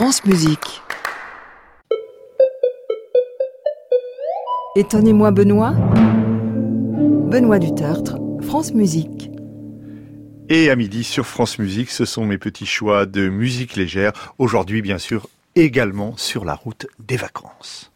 France Musique. Étonnez-moi Benoît. Benoît Dutertre, France Musique. Et à midi sur France Musique, ce sont mes petits choix de musique légère. Aujourd'hui, bien sûr, également sur la route des vacances.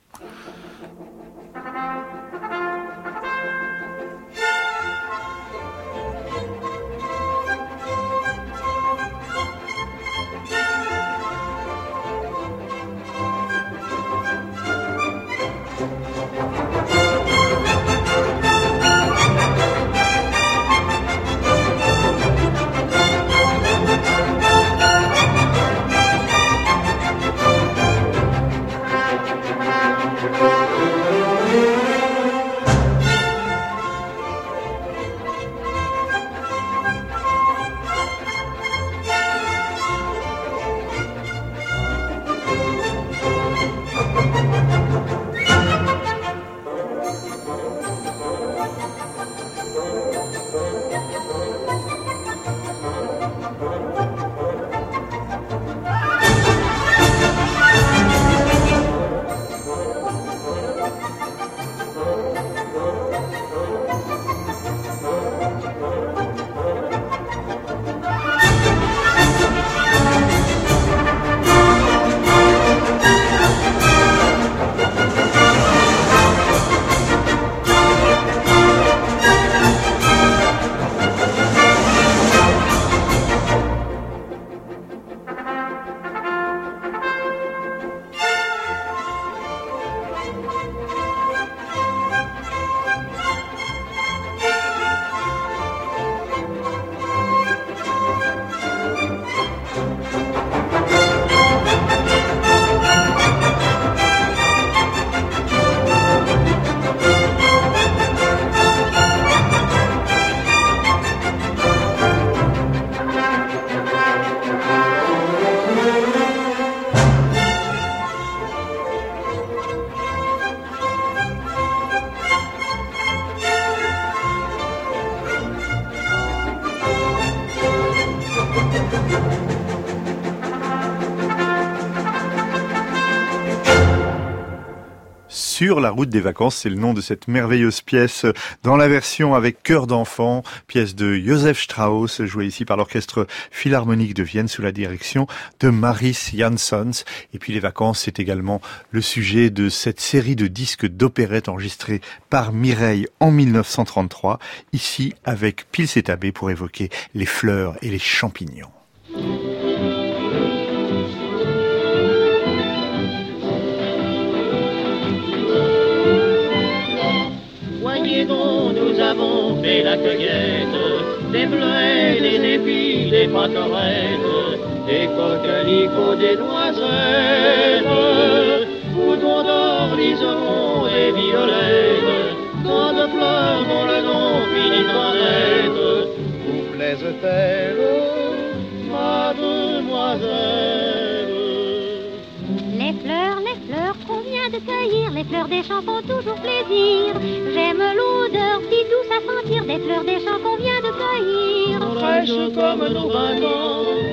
La route des vacances. C'est le nom de cette merveilleuse pièce dans la version avec chœur d'enfant, pièce de Joseph Strauss, jouée ici par l'orchestre philharmonique de Vienne sous la direction de Maris Janssons. Et puis les vacances, c'est également le sujet de cette série de disques d'opérette enregistrés par Mireille en 1933, ici avec Pils et Tabé pour évoquer les fleurs et les champignons. La cueillette des bleuets, des épis, des pâquerettes, des coquelicots, des noisettes, boutons d'or, liserons et violettes, tant de fleurs dont le nom finit en lettres, vous plaise-t-elle, de cueillir, les fleurs des champs font toujours plaisir. J'aime l'odeur si douce à sentir des fleurs des champs qu'on vient de cueillir. Fraîches comme nos ans,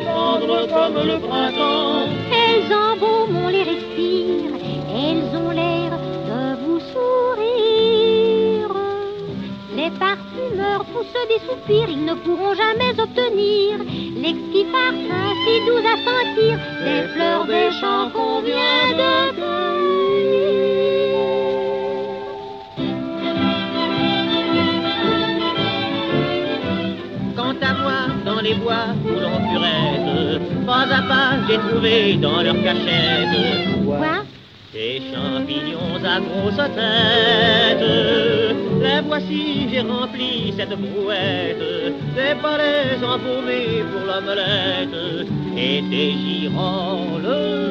tendres comme le printemps. Elles embaument, les respire, elles ont l'air de vous sourire. Les parfumeurs poussent des soupirs, ils ne pourront jamais obtenir l'exquis parfum si doux à sentir des fleurs des champs qu'on vient de cueillir. Les bois où l'on purette. Pas à pas, j'ai trouvé dans leur cachette. Quoi? Des champignons à grosse tête. Les voici, j'ai rempli cette brouette. Des palais embaumés pour l'omelette. Et des girolles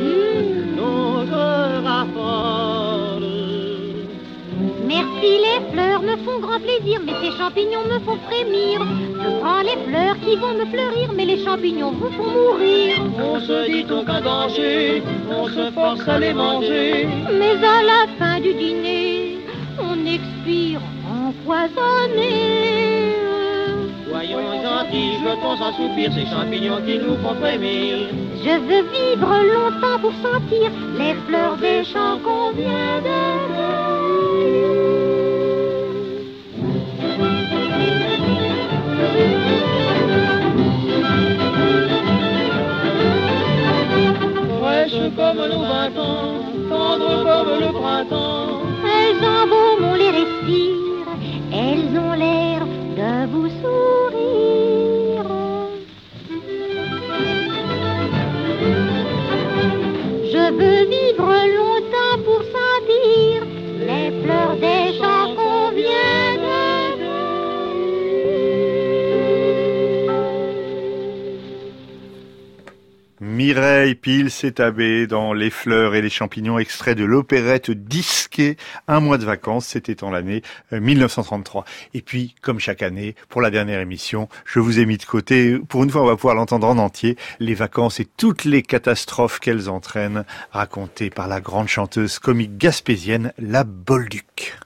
Merci, les fleurs me font grand plaisir, mais ces champignons me font frémir. Je prends les fleurs qui vont me fleurir, mais les champignons vous font mourir. On se dit aucun danger, on se force à les manger. Mais à la fin du dîner, on expire empoisonné. soyons gentils, jetons sans soupir ces champignons qui nous font frémir. Je veux vivre longtemps pour sentir les fleurs des champs qu'on vient Fraîches comme nos vingt ans, tendres comme le printemps. Elles embaument les respire, elles ont l'air de vous Mireille Pile s'est abbée dans Les fleurs et les champignons, extrait de l'opérette disquée Un mois de vacances, c'était en l'année 1933. Et puis, comme chaque année, pour la dernière émission, je vous ai mis de côté, pour une fois on va pouvoir l'entendre en entier, les vacances et toutes les catastrophes qu'elles entraînent, racontées par la grande chanteuse comique gaspésienne, la Bolduc.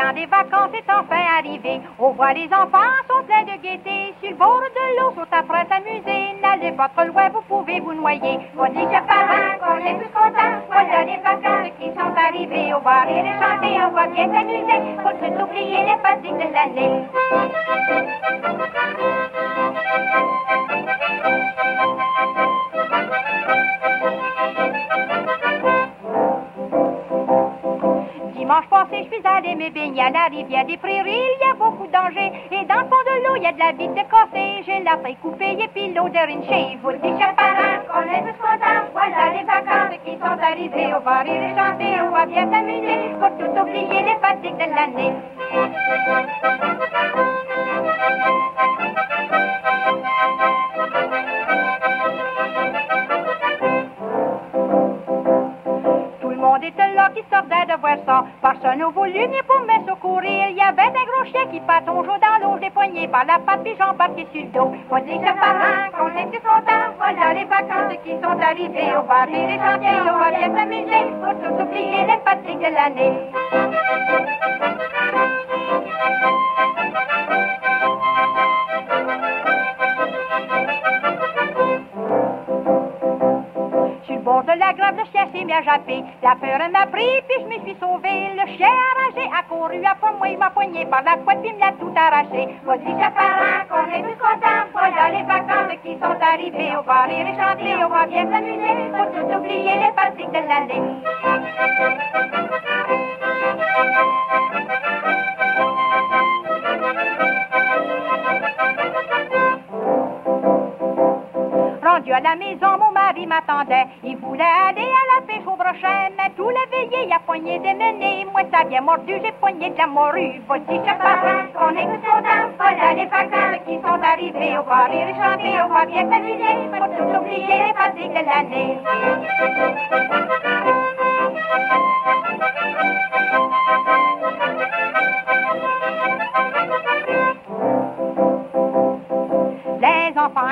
Temps des vacances est enfin arrivé. On voit les enfants sont pleins de gaieté. Sur le bord de l'eau, sont après s'amuser. N'allez pas trop loin, vous pouvez vous noyer. On dit que par qu'on est plus content. Voilà les vacances qui sont arrivées. On va rire et chanter, on va bien s'amuser. Faut tout oublier les fatigues de l'année. Je suis allé me baigner à la rivière des prairies. Il y a beaucoup de dangers. Et dans le fond de l'eau, il y a de la bite de cassée. J'ai la feuille coupée et puis l'odeur une chez vous. Chaparins, qu'on est tous contents. Voilà les vacances qui sont arrivées. On va rire et chanter, on va bien s'amuser. Pour tout oublier les fatigues de l'année. Ça. Personne n'a voulu ni pour me secourir. Il y avait un gros chien qui pataugeait dans l'eau, des poignets par la patte, puis j'embarquais sur le dos. On dit que par un qu'on était contents. Voilà les vacances qui sont arrivées. On va rire et chanter, on va bien s'amuser. Pour tout oublier les fatigues de l'année. Le chien s'est mis à japper. La peur m'a pris, puis je me suis sauvé. Le chien enragé a couru après moi, il m'a poigné par la couette, puis il me tout arraché. Voici chaparrin, qu'on est tous contents. Voilà les vacances qui sont arrivées. On va rire et chanter, on va bien s'amuser. Faut tout oublier les fatigues de l'année. Rendu à la maison, Il voulait aller à la pêche au brochet, mais tout l'éveillé, il a poigné des menées. Moi, ça vient mordu, j'ai poigné de la morue. Voici qu'on tous contents. Voilà les vacances qui sont arrivées. On va rire chanter, on va bien s'amuser. Tout oublier les fatigues de l'année.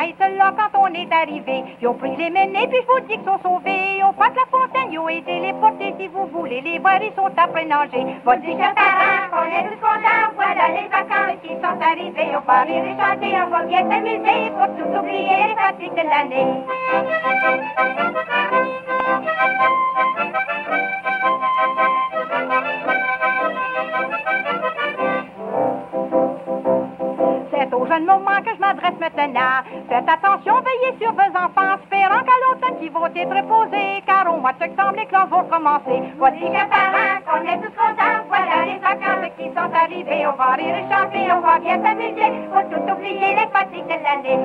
Étaient là quand on est arrivé. Ils ont pris les menées, puis je vous dis qu'ils sont sauvés. Au pas de la fontaine, ils ont été les porter si vous voulez. Les voir, sont après nager. Voici chaparrin, on est tous contents. Voilà les vacances qui sont arrivées. On va rire et chanter, on va bien s'amuser. Pour tout oublier les fatigues de l'année. Jeune moment que je m'adresse maintenant. Faites attention, veillez sur vos enfants, espérant qu'à l'automne ils vont être posés, car au mois de septembre les classes vont commencer. Voici chaparrin, qu'on est tous contents, voilà les vacances qui sont arrivées. On va rire et chanter, on va bien s'amuser, pour tout oublier les fatigues de l'année.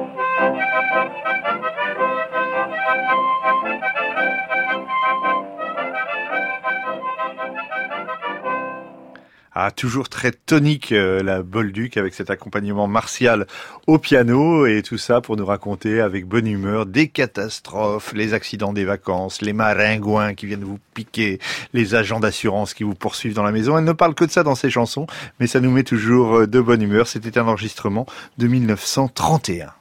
Ah, toujours très tonique euh, la Bolduc avec cet accompagnement martial au piano et tout ça pour nous raconter avec bonne humeur des catastrophes, les accidents des vacances, les maringouins qui viennent vous piquer, les agents d'assurance qui vous poursuivent dans la maison. Elle ne parle que de ça dans ses chansons, mais ça nous met toujours euh, de bonne humeur. C'était un enregistrement de 1931.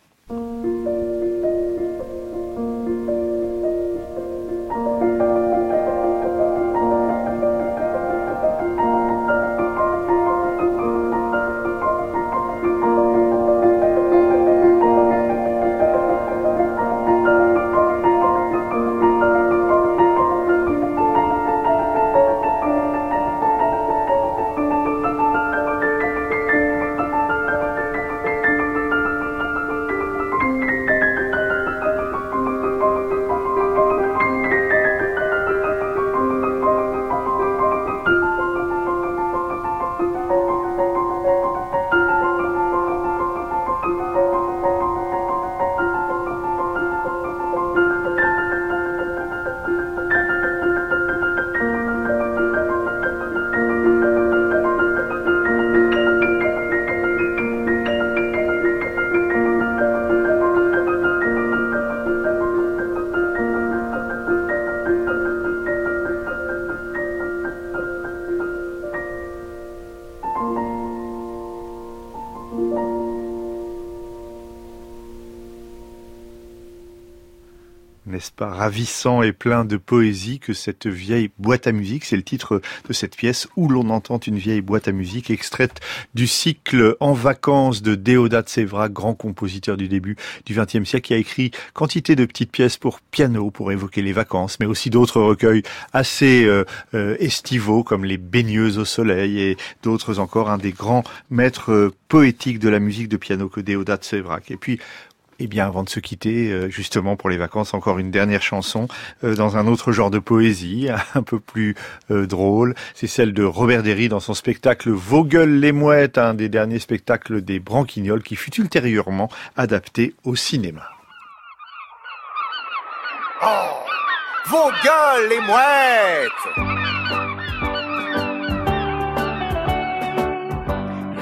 Ravissant et plein de poésie que cette vieille boîte à musique C'est le titre de cette pièce où l'on entend une vieille boîte à musique extraite du cycle En vacances de Déodat Sévrac, grand compositeur du début du XXe siècle, qui a écrit quantité de petites pièces pour piano pour évoquer les vacances, mais aussi d'autres recueils assez euh, euh, estivaux comme Les baigneuses au soleil et d'autres encore. Un des grands maîtres euh, poétiques de la musique de piano que Déodat Sévrac. Et puis eh bien, avant de se quitter, euh, justement pour les vacances, encore une dernière chanson euh, dans un autre genre de poésie, un peu plus euh, drôle. C'est celle de Robert Derry dans son spectacle Vogel les mouettes, un des derniers spectacles des Branquignoles qui fut ultérieurement adapté au cinéma. Oh Vogel les mouettes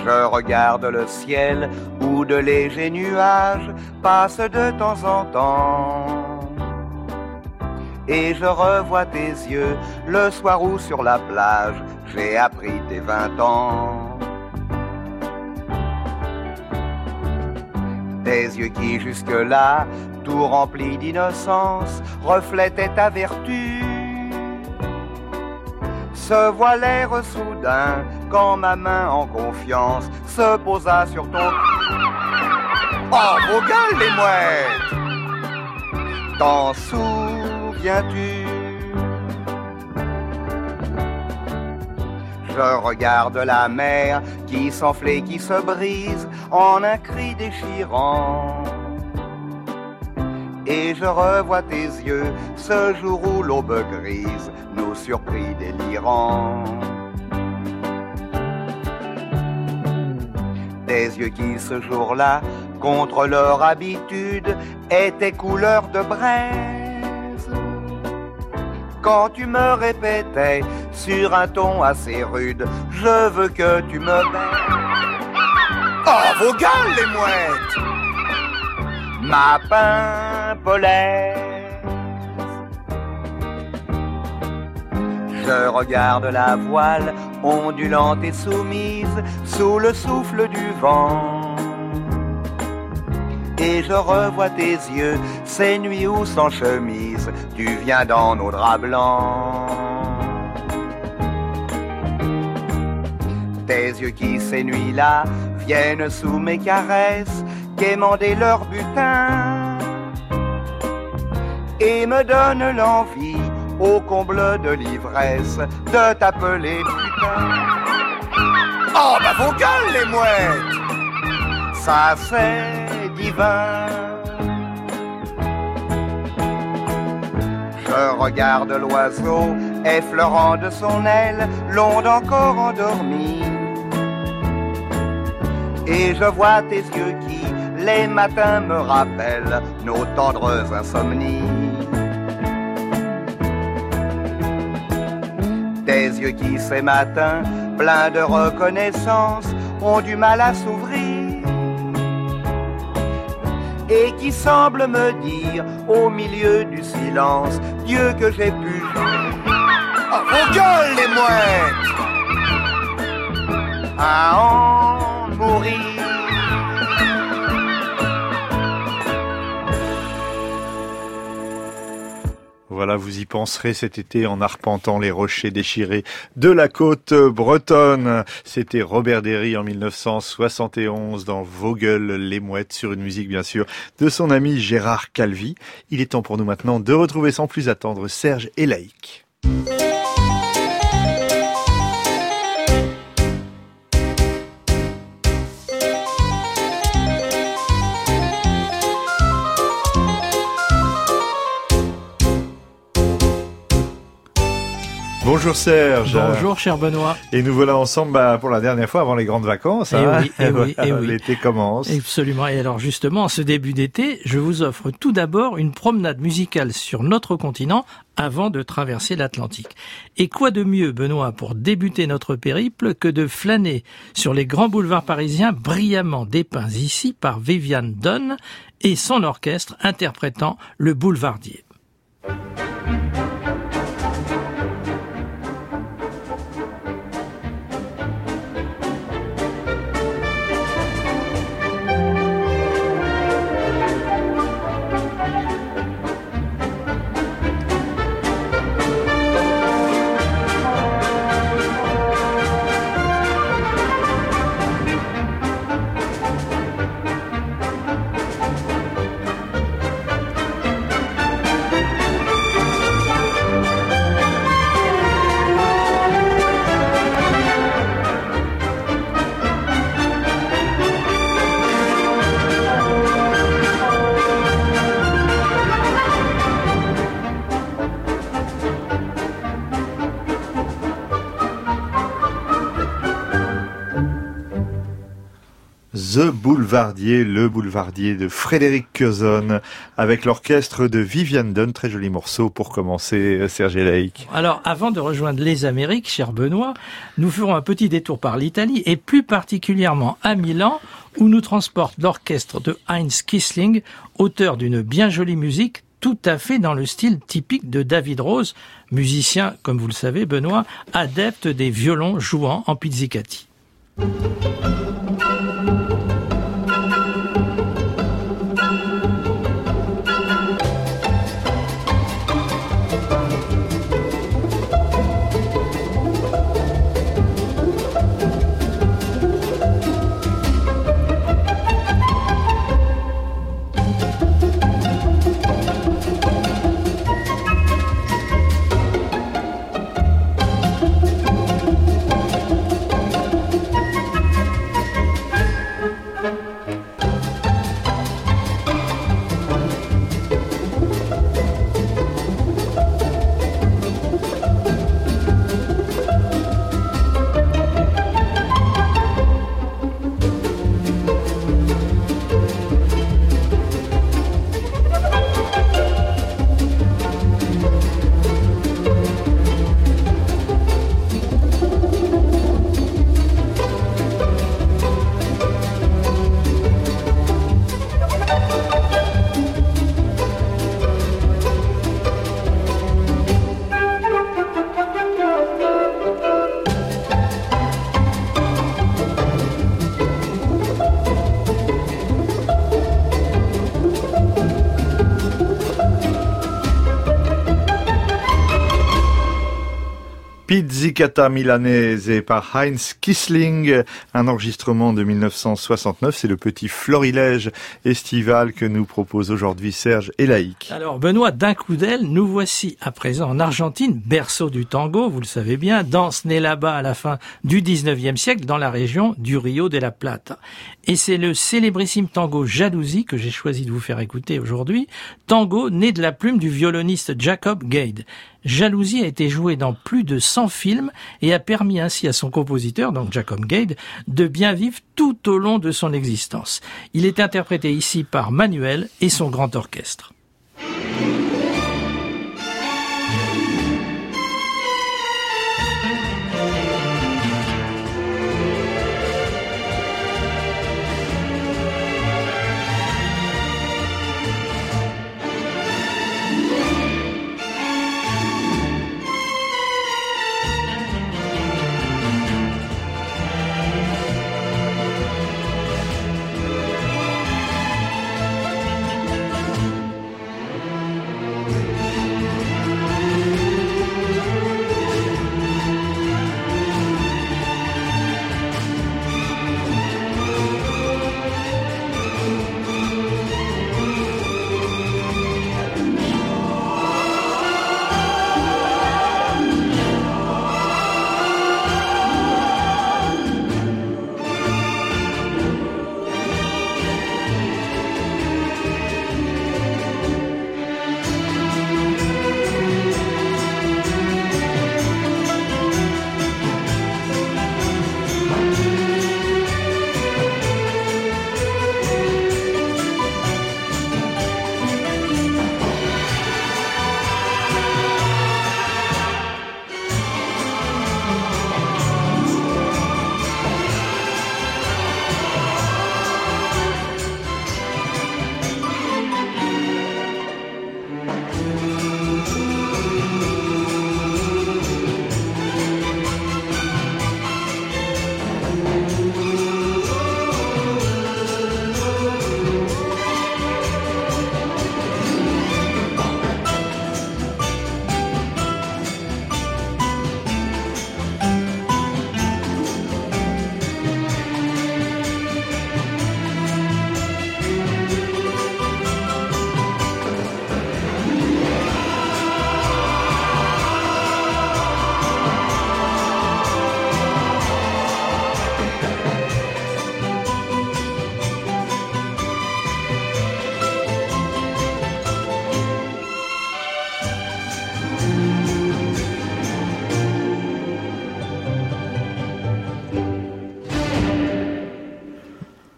Je regarde le ciel où de légers nuages passent de temps en temps. Et je revois tes yeux le soir où sur la plage j'ai appris tes vingt ans. Tes yeux qui jusque-là, tout remplis d'innocence, reflétaient ta vertu se voilèrent soudain quand ma main en confiance se posa sur ton Oh, vos gueules, les mouettes! T'en souviens-tu? Je regarde la mer qui s'enfle qui se brise en un cri déchirant. Et je revois tes yeux ce jour où l'aube grise nous surprit délirants. Tes yeux qui ce jour-là, contre leur habitude, étaient couleur de braise. Quand tu me répétais sur un ton assez rude, je veux que tu me baises. Oh, vos gueules, les mouettes! Ma je regarde la voile ondulante et soumise sous le souffle du vent. Et je revois tes yeux, ces nuits où sans chemise, tu viens dans nos draps blancs. Tes yeux qui ces nuits-là viennent sous mes caresses, quémander leur butin et me donne l'envie, au comble de l'ivresse, de t'appeler putain. Oh, bah vos gueules, les mouettes Ça, c'est divin. Je regarde l'oiseau, effleurant de son aile, l'onde encore endormie. Et je vois tes yeux qui, les matins, me rappellent nos tendres insomnies. Des yeux qui ces matins, pleins de reconnaissance, ont du mal à s'ouvrir. Et qui semblent me dire au milieu du silence, Dieu que j'ai pu. Oh, vos gueules les mouettes À en mourir. Voilà, vous y penserez cet été en arpentant les rochers déchirés de la côte bretonne. C'était Robert Derry en 1971 dans Vogel les mouettes sur une musique bien sûr de son ami Gérard Calvi. Il est temps pour nous maintenant de retrouver sans plus attendre Serge et Laïc. Bonjour Serge. Bonjour cher Benoît. Et nous voilà ensemble bah, pour la dernière fois avant les grandes vacances. Et hein. oui, et oui, et oui. L'été commence. Absolument. Et alors justement, en ce début d'été, je vous offre tout d'abord une promenade musicale sur notre continent avant de traverser l'Atlantique. Et quoi de mieux, Benoît, pour débuter notre périple que de flâner sur les grands boulevards parisiens brillamment dépeints ici par Viviane Donne et son orchestre interprétant le boulevardier. Le Boulevardier de Frédéric Curzon, avec l'orchestre de Viviane Dunn. Très joli morceau pour commencer, Serge Laïc. Alors, avant de rejoindre les Amériques, cher Benoît, nous ferons un petit détour par l'Italie et plus particulièrement à Milan, où nous transporte l'orchestre de Heinz Kissling, auteur d'une bien jolie musique tout à fait dans le style typique de David Rose, musicien, comme vous le savez, Benoît, adepte des violons jouant en pizzicati. Pizzicata Milanese par Heinz Kissling, un enregistrement de 1969. C'est le petit florilège estival que nous propose aujourd'hui Serge et Laïc. Alors Benoît, d'un coup d'aile, nous voici à présent en Argentine, berceau du tango, vous le savez bien, danse née là-bas à la fin du 19e siècle dans la région du Rio de la Plata. Et c'est le célébrissime tango Jalousie que j'ai choisi de vous faire écouter aujourd'hui, tango né de la plume du violoniste Jacob Gade. Jalousie a été jouée dans plus de 100 films et a permis ainsi à son compositeur, donc Jacob Gade, de bien vivre tout au long de son existence. Il est interprété ici par Manuel et son grand orchestre.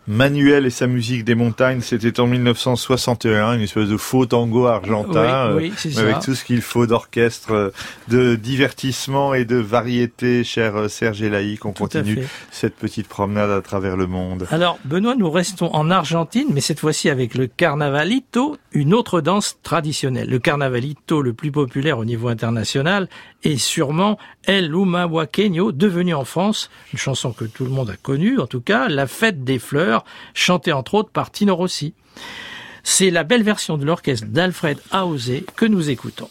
Manuel et sa musique des montagnes, c'était en 1961, une espèce de faux tango argentin, Oui, oui, ça. avec tout ce qu'il faut d'orchestre, euh, de divertissement et de variété, cher euh, Serge Elaïc. On Tout continue cette petite promenade à travers le monde. Alors, Benoît, nous restons en Argentine, mais cette fois-ci avec le carnavalito, une autre danse traditionnelle. Le carnavalito le plus populaire au niveau international est sûrement El Humahuaqueño, devenu en France, une chanson que tout le monde a connue, en tout cas, La fête des fleurs, chantée entre autres par Tino Rossi. C'est la belle version de l'orchestre d'Alfred Hausé que nous écoutons.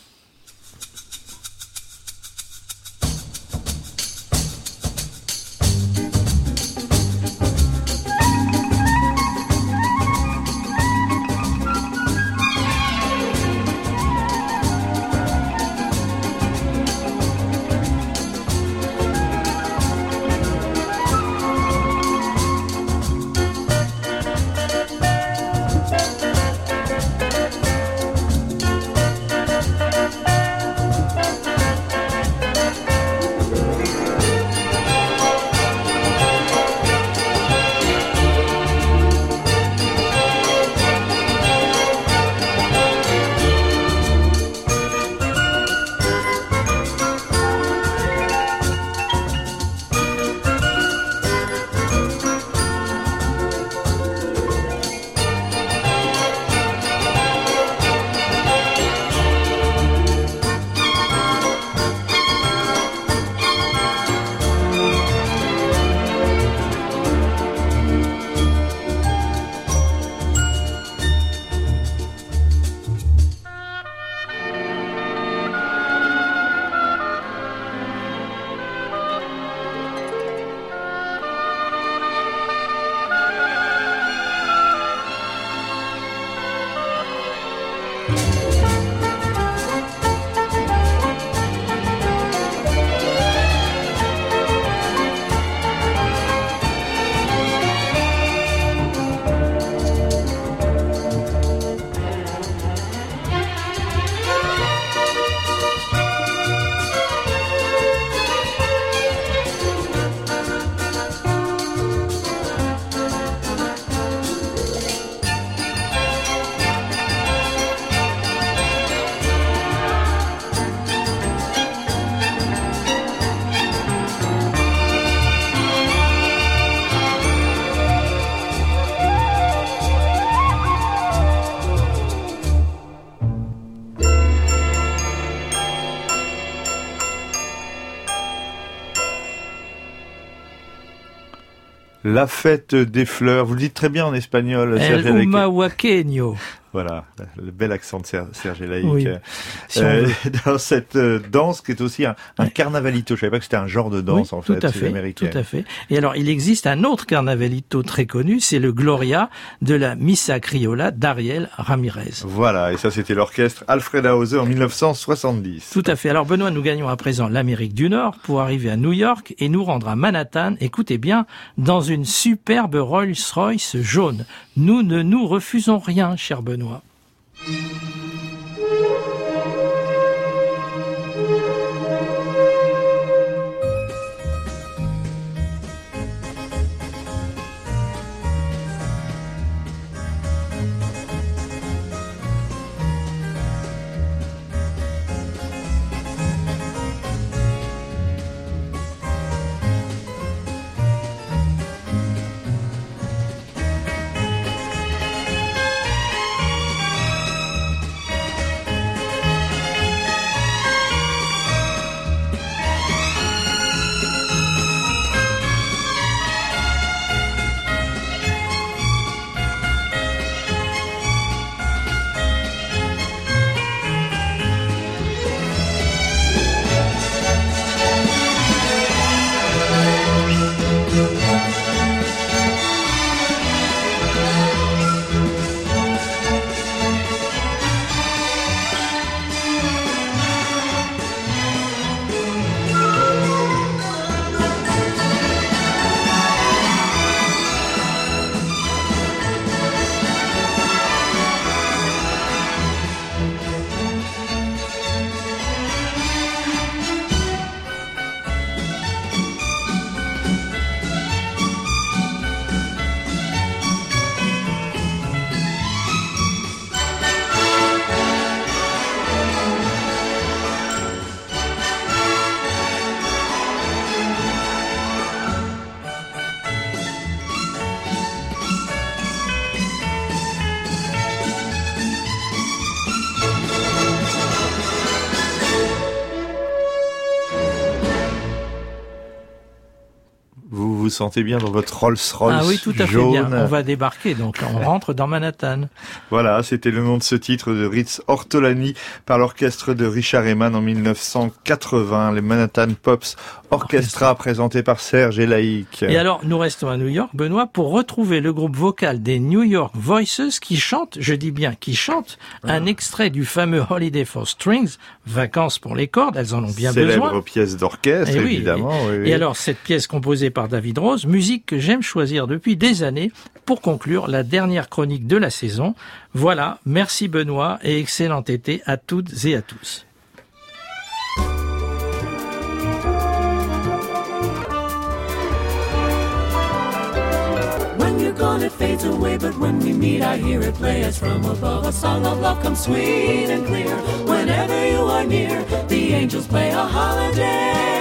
La fête des fleurs, vous le dites très bien en espagnol, El. Humahuaqueño. Voilà, le bel accent de Ser- Serge Elaïc. Oui, Euh, veut. dans cette euh, danse qui est aussi un, un carnavalito. Je savais pas que c'était un genre de danse Oui, en fait, tout à fait, américain. tout à fait. Et alors, il existe un autre carnavalito très connu, c'est le Gloria de la Missa Criolla d'Ariel Ramirez. Voilà, et ça c'était l'orchestre Alfred Hauser en 1970. Tout à fait. Alors, Benoît, nous gagnons à présent l'Amérique du Nord pour arriver à New York et nous rendre à Manhattan, écoutez bien, dans une superbe Rolls-Royce jaune. Nous ne nous refusons rien, cher Benoît. Mm-hmm. Sentez bien dans votre Rolls-Royce Ah oui, tout à jaune. fait bien. On va débarquer, donc on rentre dans Manhattan. Voilà, c'était le nom de ce titre de Ritz Ortolani par l'orchestre de Richard Eman en 1980, les Manhattan Pops Orchestra présenté par Serge Elaïc. Et alors, nous restons à New York, Benoît, pour retrouver le groupe vocal des New York Voices qui chante, je dis bien qui chante, un extrait du fameux Holiday for Strings, Vacances pour les cordes, elles en ont bien Célèbre besoin. pièce d'orchestre, Eh évidemment. Et, oui, oui. et alors, cette pièce composée par David Musique que j'aime choisir depuis des années pour conclure la dernière chronique de la saison. Voilà, merci Benoît et excellent été à toutes et à tous. Whenever you are the angels play a holiday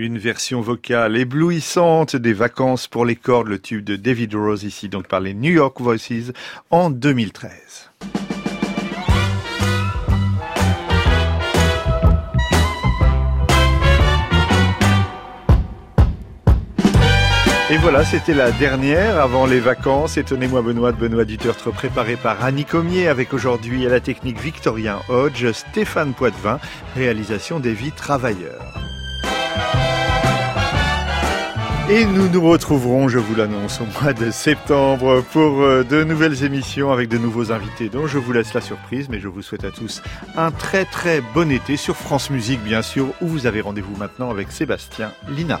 Une version vocale éblouissante des vacances pour les cordes, le tube de David Rose ici donc par les New York Voices en 2013. Et voilà, c'était la dernière avant les vacances. Étonnez-moi Benoît de Benoît Dutertre, préparé par Annie Comier, avec aujourd'hui à la technique Victorien Hodge, Stéphane Poitvin, réalisation des vies travailleurs. Et nous nous retrouverons, je vous l'annonce, au mois de septembre pour euh, de nouvelles émissions avec de nouveaux invités dont je vous laisse la surprise, mais je vous souhaite à tous un très très bon été sur France Musique bien sûr, où vous avez rendez-vous maintenant avec Sébastien Linares.